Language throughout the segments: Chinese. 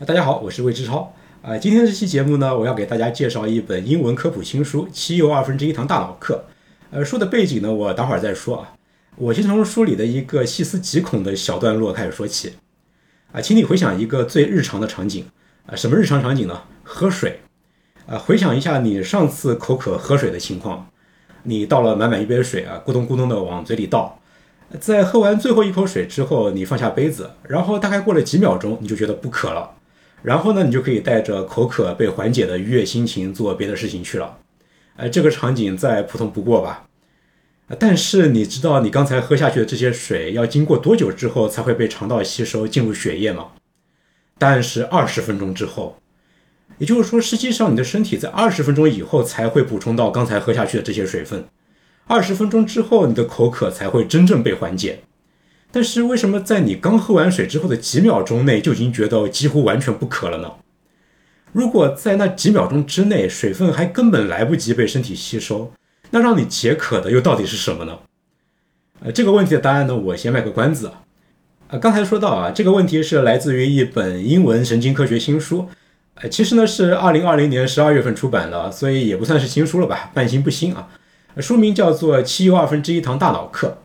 大家好，我是魏志超。啊，今天这期节目呢，我要给大家介绍一本英文科普新书《七又二分之一堂大脑课》。呃，书的背景呢，我等会儿再说啊。我先从书里的一个细思极恐的小段落开始说起。啊，请你回想一个最日常的场景。啊，什么日常场景呢？喝水。啊，回想一下你上次口渴喝水的情况。你倒了满满一杯水啊，咕咚咕咚的往嘴里倒。在喝完最后一口水之后，你放下杯子，然后大概过了几秒钟，你就觉得不渴了。然后呢，你就可以带着口渴被缓解的愉悦心情做别的事情去了。哎，这个场景再普通不过吧？但是你知道你刚才喝下去的这些水要经过多久之后才会被肠道吸收进入血液吗？答案是二十分钟之后。也就是说，实际上你的身体在二十分钟以后才会补充到刚才喝下去的这些水分。二十分钟之后，你的口渴才会真正被缓解。但是为什么在你刚喝完水之后的几秒钟内就已经觉得几乎完全不渴了呢？如果在那几秒钟之内水分还根本来不及被身体吸收，那让你解渴的又到底是什么呢？呃，这个问题的答案呢，我先卖个关子啊。呃，刚才说到啊，这个问题是来自于一本英文神经科学新书，呃，其实呢是二零二零年十二月份出版的，所以也不算是新书了吧，半新不新啊。书名叫做《七又二分之一堂大脑课》。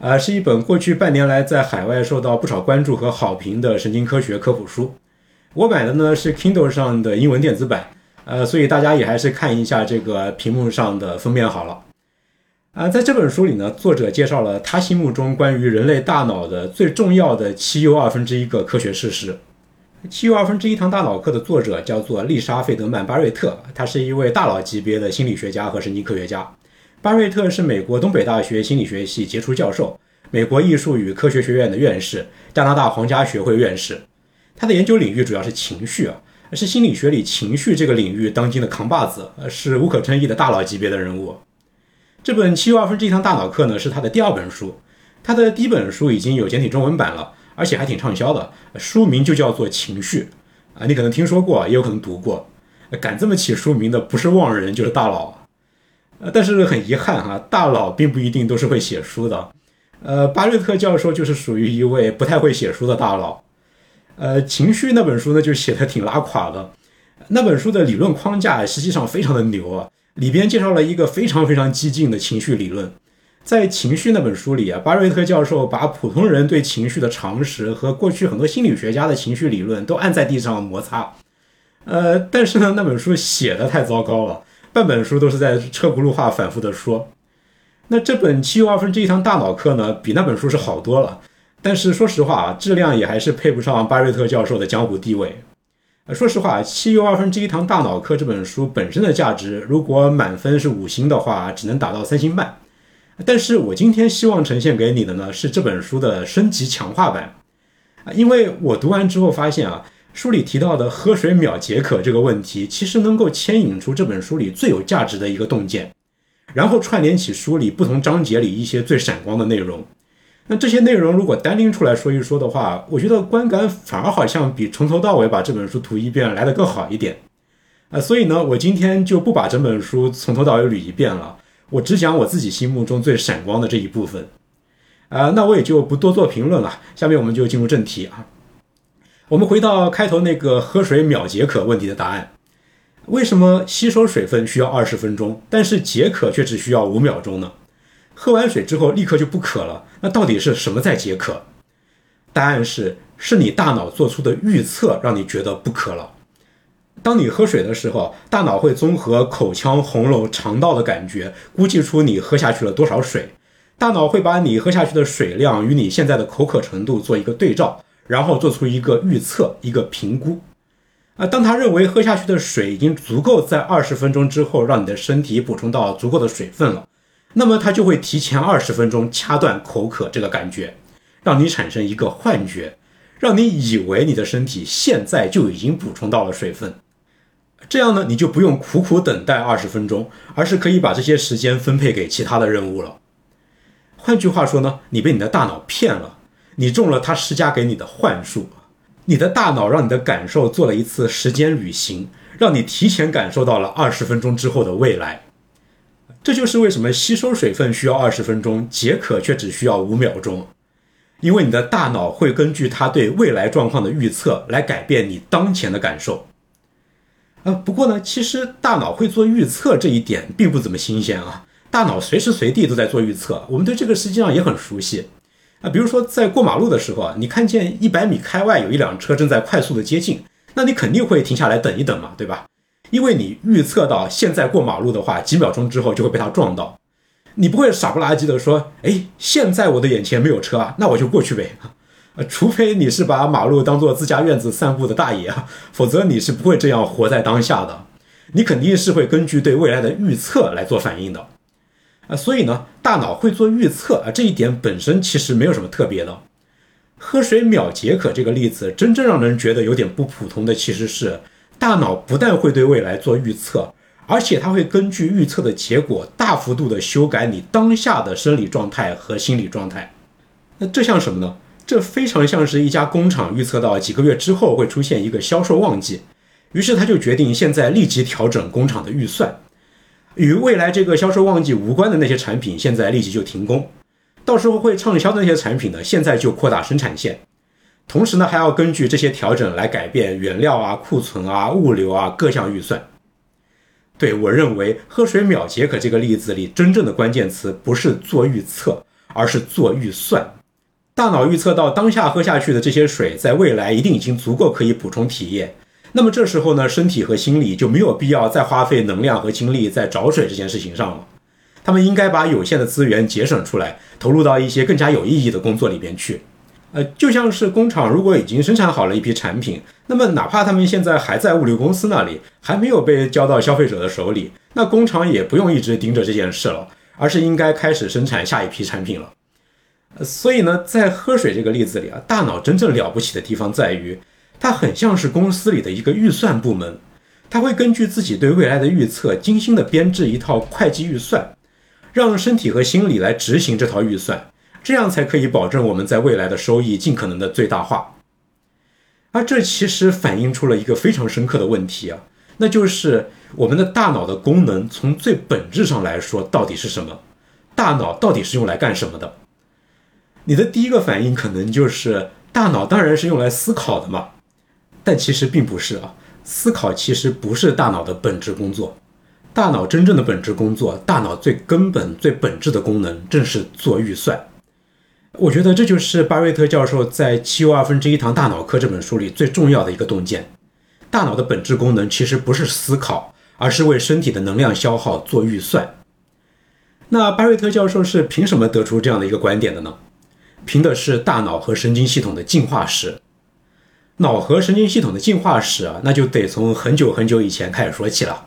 啊，是一本过去半年来在海外受到不少关注和好评的神经科学科普书。我买的呢是 Kindle 上的英文电子版，呃，所以大家也还是看一下这个屏幕上的封面好了。啊，在这本书里呢，作者介绍了他心目中关于人类大脑的最重要的七又二分之一个科学事实。七又二分之一堂大脑课的作者叫做丽莎·费德曼·巴瑞特，他是一位大佬级别的心理学家和神经科学家。巴瑞特是美国东北大学心理学系杰出教授，美国艺术与科学学院的院士，加拿大皇家学会院士。他的研究领域主要是情绪啊，是心理学里情绪这个领域当今的扛把子，呃是无可争议的大佬级别的人物。这本七又二分之一堂大脑课呢，是他的第二本书。他的第一本书已经有简体中文版了，而且还挺畅销的，书名就叫做《情绪》啊，你可能听说过，也有可能读过。敢这么起书名的，不是妄人就是大佬。呃，但是很遗憾哈，大佬并不一定都是会写书的。呃，巴瑞特教授就是属于一位不太会写书的大佬。呃，情绪那本书呢，就写的挺拉垮的。那本书的理论框架实际上非常的牛啊，里边介绍了一个非常非常激进的情绪理论。在情绪那本书里啊，巴瑞特教授把普通人对情绪的常识和过去很多心理学家的情绪理论都按在地上摩擦。呃，但是呢，那本书写的太糟糕了。半本书都是在车轱辘话反复的说，那这本七又二分之一堂大脑课呢，比那本书是好多了。但是说实话啊，质量也还是配不上巴瑞特教授的江湖地位。说实话，七又二分之一堂大脑课这本书本身的价值，如果满分是五星的话，只能打到三星半。但是我今天希望呈现给你的呢，是这本书的升级强化版啊，因为我读完之后发现啊。书里提到的喝水秒解渴这个问题，其实能够牵引出这本书里最有价值的一个洞见，然后串联起书里不同章节里一些最闪光的内容。那这些内容如果单拎出来说一说的话，我觉得观感反而好像比从头到尾把这本书读一遍来得更好一点。啊，所以呢，我今天就不把整本书从头到尾捋一遍了，我只讲我自己心目中最闪光的这一部分。啊，那我也就不多做评论了，下面我们就进入正题啊。我们回到开头那个喝水秒解渴问题的答案：为什么吸收水分需要二十分钟，但是解渴却只需要五秒钟呢？喝完水之后立刻就不渴了，那到底是什么在解渴？答案是：是你大脑做出的预测让你觉得不渴了。当你喝水的时候，大脑会综合口腔、喉咙、肠道的感觉，估计出你喝下去了多少水。大脑会把你喝下去的水量与你现在的口渴程度做一个对照。然后做出一个预测，一个评估，啊，当他认为喝下去的水已经足够在二十分钟之后让你的身体补充到足够的水分了，那么他就会提前二十分钟掐断口渴这个感觉，让你产生一个幻觉，让你以为你的身体现在就已经补充到了水分，这样呢，你就不用苦苦等待二十分钟，而是可以把这些时间分配给其他的任务了。换句话说呢，你被你的大脑骗了。你中了他施加给你的幻术，你的大脑让你的感受做了一次时间旅行，让你提前感受到了二十分钟之后的未来。这就是为什么吸收水分需要二十分钟，解渴却只需要五秒钟。因为你的大脑会根据它对未来状况的预测来改变你当前的感受。呃，不过呢，其实大脑会做预测这一点并不怎么新鲜啊。大脑随时随地都在做预测，我们对这个实际上也很熟悉啊。比如说在过马路的时候啊，你看见一百米开外有一辆车正在快速的接近，那你肯定会停下来等一等嘛，对吧？因为你预测到现在过马路的话，几秒钟之后就会被他撞到，你不会傻不拉几的说，哎，现在我的眼前没有车啊，那我就过去呗。呃，除非你是把马路当做自家院子散步的大爷啊，否则你是不会这样活在当下的。你肯定是会根据对未来的预测来做反应的。啊，所以呢，大脑会做预测啊，这一点本身其实没有什么特别的。喝水秒解渴这个例子，真正让人觉得有点不普通的，其实是大脑不但会对未来做预测，而且它会根据预测的结果大幅度的修改你当下的生理状态和心理状态。那这像什么呢？这非常像是一家工厂预测到几个月之后会出现一个销售旺季，于是他就决定现在立即调整工厂的预算。与未来这个销售旺季无关的那些产品，现在立即就停工；到时候会畅销的那些产品呢，现在就扩大生产线。同时呢，还要根据这些调整来改变原料啊、库存啊、物流啊各项预算。对我认为，喝水秒解渴这个例子里，真正的关键词不是做预测，而是做预算。大脑预测到当下喝下去的这些水，在未来一定已经足够可以补充体液。那么这时候呢，身体和心理就没有必要再花费能量和精力在找水这件事情上了。他们应该把有限的资源节省出来，投入到一些更加有意义的工作里边去。呃，就像是工厂如果已经生产好了一批产品，那么哪怕他们现在还在物流公司那里，还没有被交到消费者的手里，那工厂也不用一直盯着这件事了，而是应该开始生产下一批产品了。所以呢，在喝水这个例子里啊，大脑真正了不起的地方在于。它很像是公司里的一个预算部门，它会根据自己对未来的预测，精心的编制一套会计预算，让身体和心理来执行这套预算，这样才可以保证我们在未来的收益尽可能的最大化。而这其实反映出了一个非常深刻的问题啊，那就是我们的大脑的功能从最本质上来说到底是什么？大脑到底是用来干什么的？你的第一个反应可能就是大脑当然是用来思考的嘛。但其实并不是啊，思考其实不是大脑的本质工作，大脑真正的本质工作，大脑最根本、最本质的功能，正是做预算。我觉得这就是巴瑞特教授在《七又二分之一堂大脑课》这本书里最重要的一个洞见：大脑的本质功能其实不是思考，而是为身体的能量消耗做预算。那巴瑞特教授是凭什么得出这样的一个观点的呢？凭的是大脑和神经系统的进化史。脑和神经系统的进化史啊，那就得从很久很久以前开始说起了。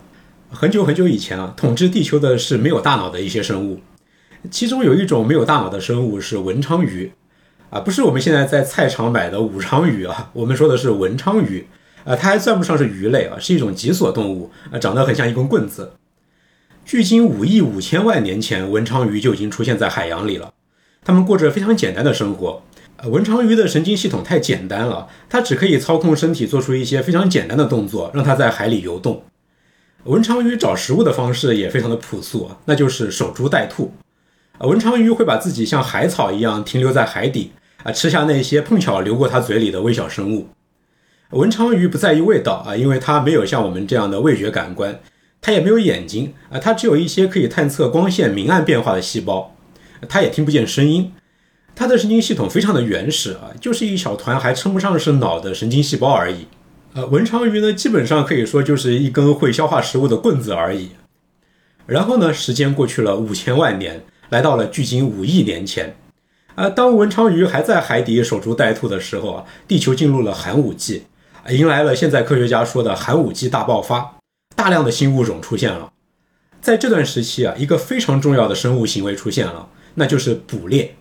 很久很久以前啊，统治地球的是没有大脑的一些生物，其中有一种没有大脑的生物是文昌鱼，啊，不是我们现在在菜场买的武昌鱼啊，我们说的是文昌鱼，啊，它还算不上是鱼类啊，是一种脊索动物，啊，长得很像一根棍子。距今五亿五千万年前，文昌鱼就已经出现在海洋里了，它们过着非常简单的生活。文昌鱼的神经系统太简单了，它只可以操控身体做出一些非常简单的动作，让它在海里游动。文昌鱼找食物的方式也非常的朴素啊，那就是守株待兔。文昌鱼会把自己像海草一样停留在海底啊，吃下那些碰巧流过它嘴里的微小生物。文昌鱼不在意味道啊，因为它没有像我们这样的味觉感官，它也没有眼睛啊，它只有一些可以探测光线明暗变化的细胞，它也听不见声音。它的神经系统非常的原始啊，就是一小团还称不上是脑的神经细胞而已。呃，文昌鱼呢，基本上可以说就是一根会消化食物的棍子而已。然后呢，时间过去了五千万年，来到了距今五亿年前。啊，当文昌鱼还在海底守株待兔的时候啊，地球进入了寒武纪，迎来了现在科学家说的寒武纪大爆发，大量的新物种出现了。在这段时期啊，一个非常重要的生物行为出现了，那就是捕猎。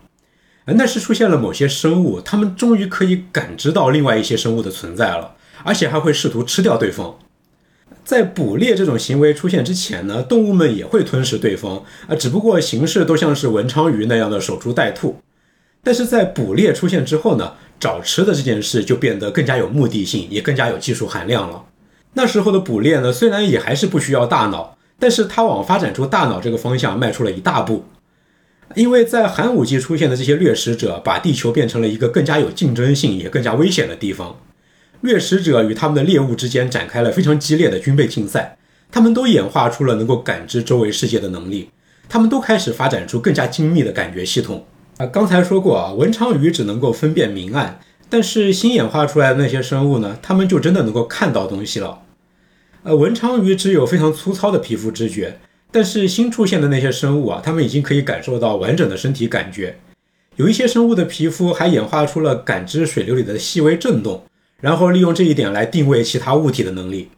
那是出现了某些生物，它们终于可以感知到另外一些生物的存在了，而且还会试图吃掉对方。在捕猎这种行为出现之前呢，动物们也会吞食对方啊，只不过形式都像是文昌鱼那样的守株待兔。但是在捕猎出现之后呢，找吃的这件事就变得更加有目的性，也更加有技术含量了。那时候的捕猎呢，虽然也还是不需要大脑，但是它往发展出大脑这个方向迈出了一大步。因为在寒武纪出现的这些掠食者，把地球变成了一个更加有竞争性也更加危险的地方。掠食者与他们的猎物之间展开了非常激烈的军备竞赛，他们都演化出了能够感知周围世界的能力，他们都开始发展出更加精密的感觉系统。啊，刚才说过啊，文昌鱼只能够分辨明暗，但是新演化出来的那些生物呢，他们就真的能够看到东西了。呃，文昌鱼只有非常粗糙的皮肤知觉，但是新出现的那些生物啊，它们已经可以感受到完整的身体感觉。有一些生物的皮肤还演化出了感知水流里的细微震动。然后利用这一点来定位其他物体的能力，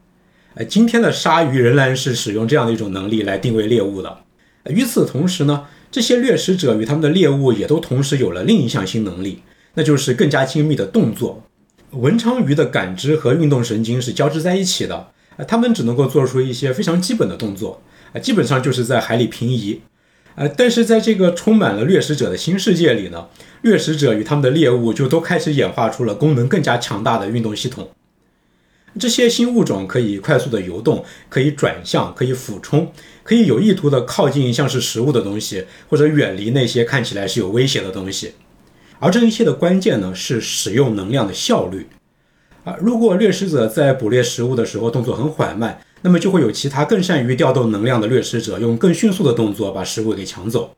呃，今天的鲨鱼仍然是使用这样的一种能力来定位猎物的。与此同时呢，这些掠食者与他们的猎物也都同时有了另一项新能力，那就是更加精密的动作。文昌鱼的感知和运动神经是交织在一起的，呃，它们只能够做出一些非常基本的动作，啊，基本上就是在海里平移。呃，但是在这个充满了掠食者的新世界里呢，掠食者与他们的猎物就都开始演化出了功能更加强大的运动系统。这些新物种可以快速的游动，可以转向，可以俯冲，可以有意图的靠近像是食物的东西，或者远离那些看起来是有威胁的东西。而这一切的关键呢，是使用能量的效率。啊，如果掠食者在捕猎食物的时候动作很缓慢。那么就会有其他更善于调动能量的掠食者，用更迅速的动作把食物给抢走。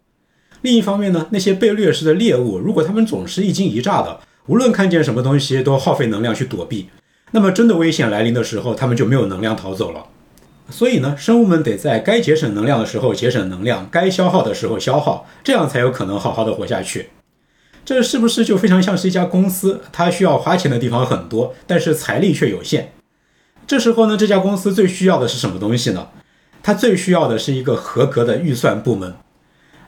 另一方面呢，那些被掠食的猎物，如果他们总是一惊一乍的，无论看见什么东西都耗费能量去躲避，那么真的危险来临的时候，他们就没有能量逃走了。所以呢，生物们得在该节省能量的时候节省能量，该消耗的时候消耗，这样才有可能好好的活下去。这是不是就非常像是一家公司？它需要花钱的地方很多，但是财力却有限。这时候呢，这家公司最需要的是什么东西呢？它最需要的是一个合格的预算部门，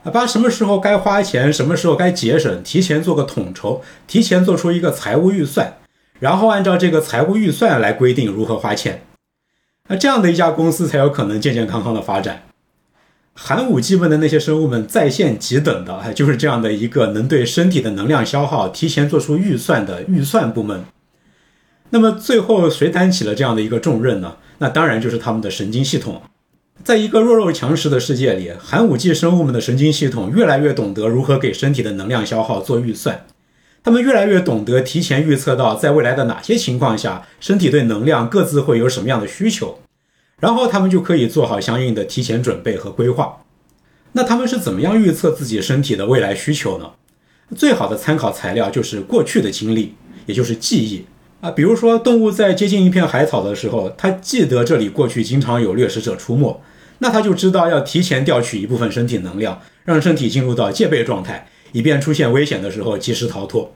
啊，把什么时候该花钱，什么时候该节省，提前做个统筹，提前做出一个财务预算，然后按照这个财务预算来规定如何花钱。那这样的一家公司才有可能健健康康的发展。寒武纪问的那些生物们在线急等的，就是这样的一个能对身体的能量消耗提前做出预算的预算部门。那么最后谁担起了这样的一个重任呢？那当然就是他们的神经系统。在一个弱肉强食的世界里，寒武纪生物们的神经系统越来越懂得如何给身体的能量消耗做预算，他们越来越懂得提前预测到在未来的哪些情况下身体对能量各自会有什么样的需求，然后他们就可以做好相应的提前准备和规划。那他们是怎么样预测自己身体的未来需求呢？最好的参考材料就是过去的经历，也就是记忆。啊，比如说动物在接近一片海草的时候，它记得这里过去经常有掠食者出没，那它就知道要提前调取一部分身体能量，让身体进入到戒备状态，以便出现危险的时候及时逃脱。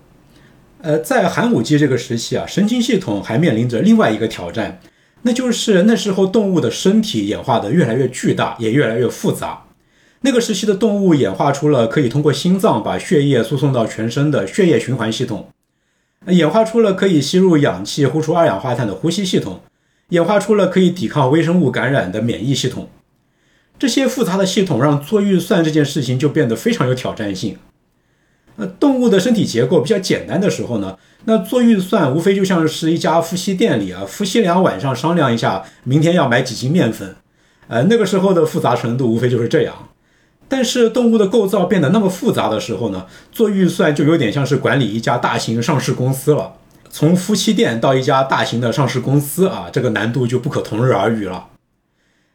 呃，在寒武纪这个时期啊，神经系统还面临着另外一个挑战，那就是那时候动物的身体演化的越来越巨大，也越来越复杂。那个时期的动物演化出了可以通过心脏把血液输送到全身的血液循环系统。演化出了可以吸入氧气、呼出二氧化碳的呼吸系统，演化出了可以抵抗微生物感染的免疫系统。这些复杂的系统让做预算这件事情就变得非常有挑战性。呃，动物的身体结构比较简单的时候呢，那做预算无非就像是一家夫妻店里啊，夫妻俩晚上商量一下，明天要买几斤面粉。呃，那个时候的复杂程度无非就是这样。但是动物的构造变得那么复杂的时候呢，做预算就有点像是管理一家大型上市公司了。从夫妻店到一家大型的上市公司啊，这个难度就不可同日而语了。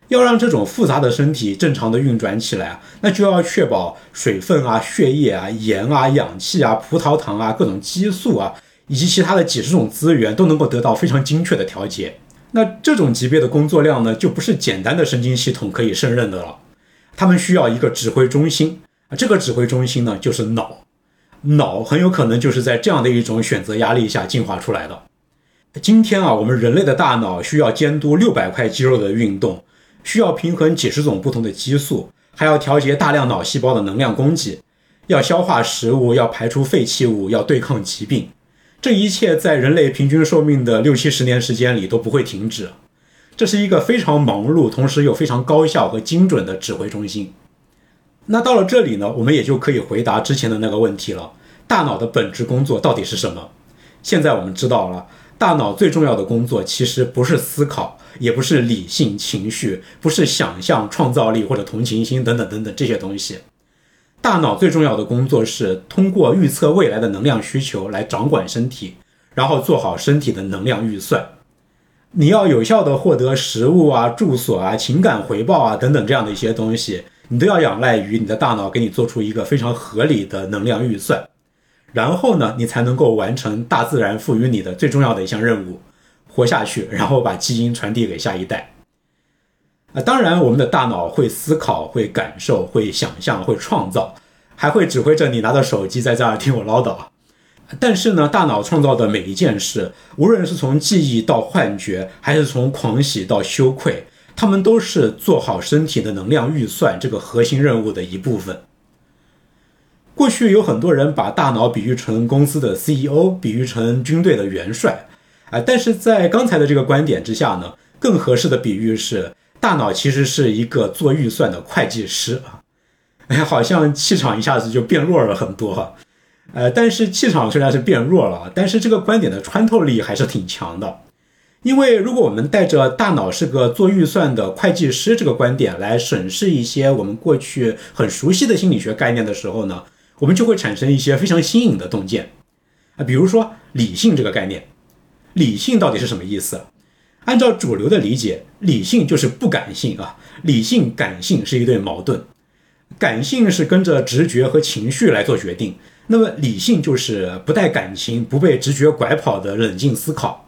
要让这种复杂的身体正常的运转起来啊，那就要确保水分啊、血液啊、盐啊、氧气啊、葡萄糖啊、各种激素啊，以及其他的几十种资源都能够得到非常精确的调节。那这种级别的工作量呢，就不是简单的神经系统可以胜任的了。他们需要一个指挥中心啊，这个指挥中心呢就是脑，脑很有可能就是在这样的一种选择压力下进化出来的。今天啊，我们人类的大脑需要监督六百块肌肉的运动，需要平衡几十种不同的激素，还要调节大量脑细胞的能量供给，要消化食物，要排出废弃物，要对抗疾病。这一切在人类平均寿命的六七十年时间里都不会停止。这是一个非常忙碌，同时又非常高效和精准的指挥中心。那到了这里呢，我们也就可以回答之前的那个问题了：大脑的本质工作到底是什么？现在我们知道了，大脑最重要的工作其实不是思考，也不是理性情绪，不是想象、创造力或者同情心等等等等这些东西。大脑最重要的工作是通过预测未来的能量需求来掌管身体，然后做好身体的能量预算。你要有效的获得食物啊、住所啊、情感回报啊等等这样的一些东西，你都要仰赖于你的大脑给你做出一个非常合理的能量预算，然后呢，你才能够完成大自然赋予你的最重要的一项任务，活下去，然后把基因传递给下一代。啊，当然，我们的大脑会思考、会感受、会想象、会创造，还会指挥着你拿着手机在这儿听我唠叨。但是呢，大脑创造的每一件事，无论是从记忆到幻觉，还是从狂喜到羞愧，他们都是做好身体的能量预算这个核心任务的一部分。过去有很多人把大脑比喻成公司的 CEO，比喻成军队的元帅，啊，但是在刚才的这个观点之下呢，更合适的比喻是。大脑其实是一个做预算的会计师啊，哎，好像气场一下子就变弱了很多哈，呃，但是气场虽然是变弱了，但是这个观点的穿透力还是挺强的，因为如果我们带着大脑是个做预算的会计师这个观点来审视一些我们过去很熟悉的心理学概念的时候呢，我们就会产生一些非常新颖的洞见啊，比如说理性这个概念，理性到底是什么意思？按照主流的理解，理性就是不感性啊。理性、感性是一对矛盾，感性是跟着直觉和情绪来做决定，那么理性就是不带感情、不被直觉拐跑的冷静思考。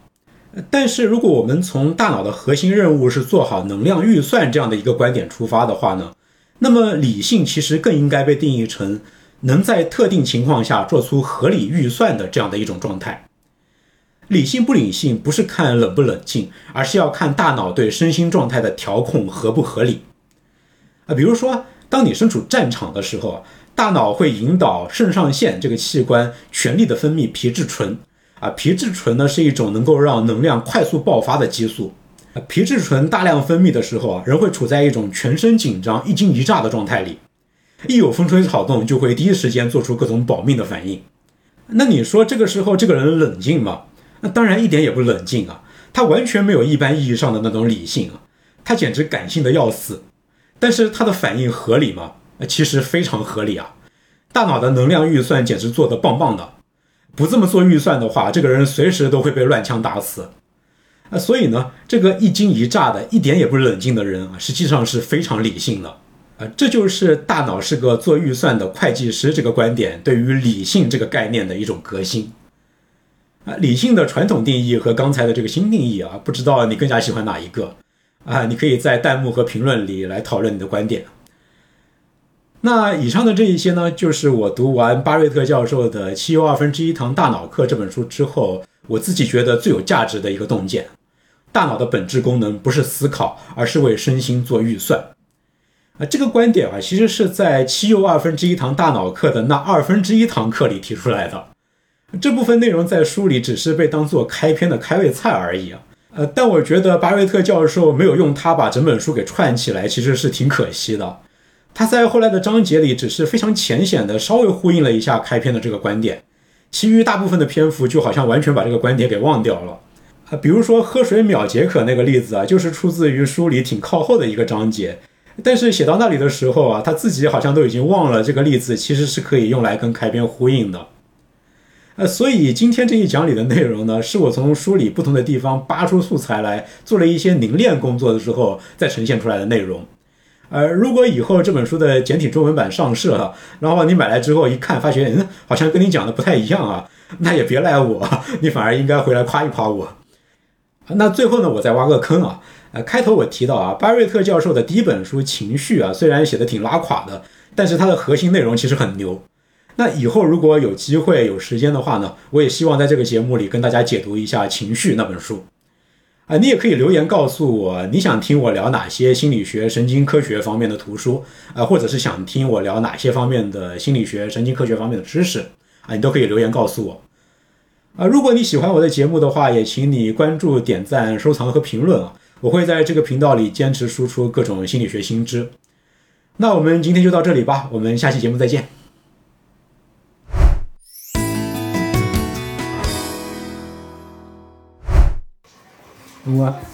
但是，如果我们从大脑的核心任务是做好能量预算这样的一个观点出发的话呢，那么理性其实更应该被定义成能在特定情况下做出合理预算的这样的一种状态。理性不理性不是看冷不冷静，而是要看大脑对身心状态的调控合不合理。啊，比如说，当你身处战场的时候，大脑会引导肾上腺这个器官全力的分泌皮质醇。啊，皮质醇呢是一种能够让能量快速爆发的激素。啊，皮质醇大量分泌的时候啊，人会处在一种全身紧张、一惊一乍的状态里，一有风吹草动就会第一时间做出各种保命的反应。那你说这个时候这个人冷静吗？那当然一点也不冷静啊，他完全没有一般意义上的那种理性啊，他简直感性的要死。但是他的反应合理吗？其实非常合理啊，大脑的能量预算简直做得棒棒的。不这么做预算的话，这个人随时都会被乱枪打死。啊，所以呢，这个一惊一乍的、一点也不冷静的人啊，实际上是非常理性的。啊，这就是大脑是个做预算的会计师这个观点对于理性这个概念的一种革新。啊，理性的传统定义和刚才的这个新定义啊，不知道你更加喜欢哪一个？啊，你可以在弹幕和评论里来讨论你的观点。那以上的这一些呢，就是我读完巴瑞特教授的《七又二分之一堂大脑课》这本书之后，我自己觉得最有价值的一个洞见。大脑的本质功能不是思考，而是为身心做预算。啊，这个观点啊，其实是在《七又二分之一堂大脑课》的那二分之一堂课里提出来的。这部分内容在书里只是被当做开篇的开胃菜而已啊，呃，但我觉得巴瑞特教授没有用它把整本书给串起来，其实是挺可惜的。他在后来的章节里只是非常浅显的稍微呼应了一下开篇的这个观点，其余大部分的篇幅就好像完全把这个观点给忘掉了啊。比如说喝水秒解渴那个例子啊，就是出自于书里挺靠后的一个章节，但是写到那里的时候啊，他自己好像都已经忘了这个例子其实是可以用来跟开篇呼应的。呃，所以今天这一讲里的内容呢，是我从书里不同的地方扒出素材来做了一些凝练工作的时候再呈现出来的内容。呃，如果以后这本书的简体中文版上市了，然后你买来之后一看，发现嗯，好像跟你讲的不太一样啊，那也别赖我，你反而应该回来夸一夸我。那最后呢，我再挖个坑啊，呃，开头我提到啊，巴瑞特教授的第一本书《情绪》啊，虽然写的挺拉垮的，但是它的核心内容其实很牛。那以后如果有机会有时间的话呢，我也希望在这个节目里跟大家解读一下《情绪》那本书。啊，你也可以留言告诉我你想听我聊哪些心理学、神经科学方面的图书啊，或者是想听我聊哪些方面的心理学、神经科学方面的知识啊，你都可以留言告诉我。啊，如果你喜欢我的节目的话，也请你关注、点赞、收藏和评论啊，我会在这个频道里坚持输出各种心理学新知。那我们今天就到这里吧，我们下期节目再见。我。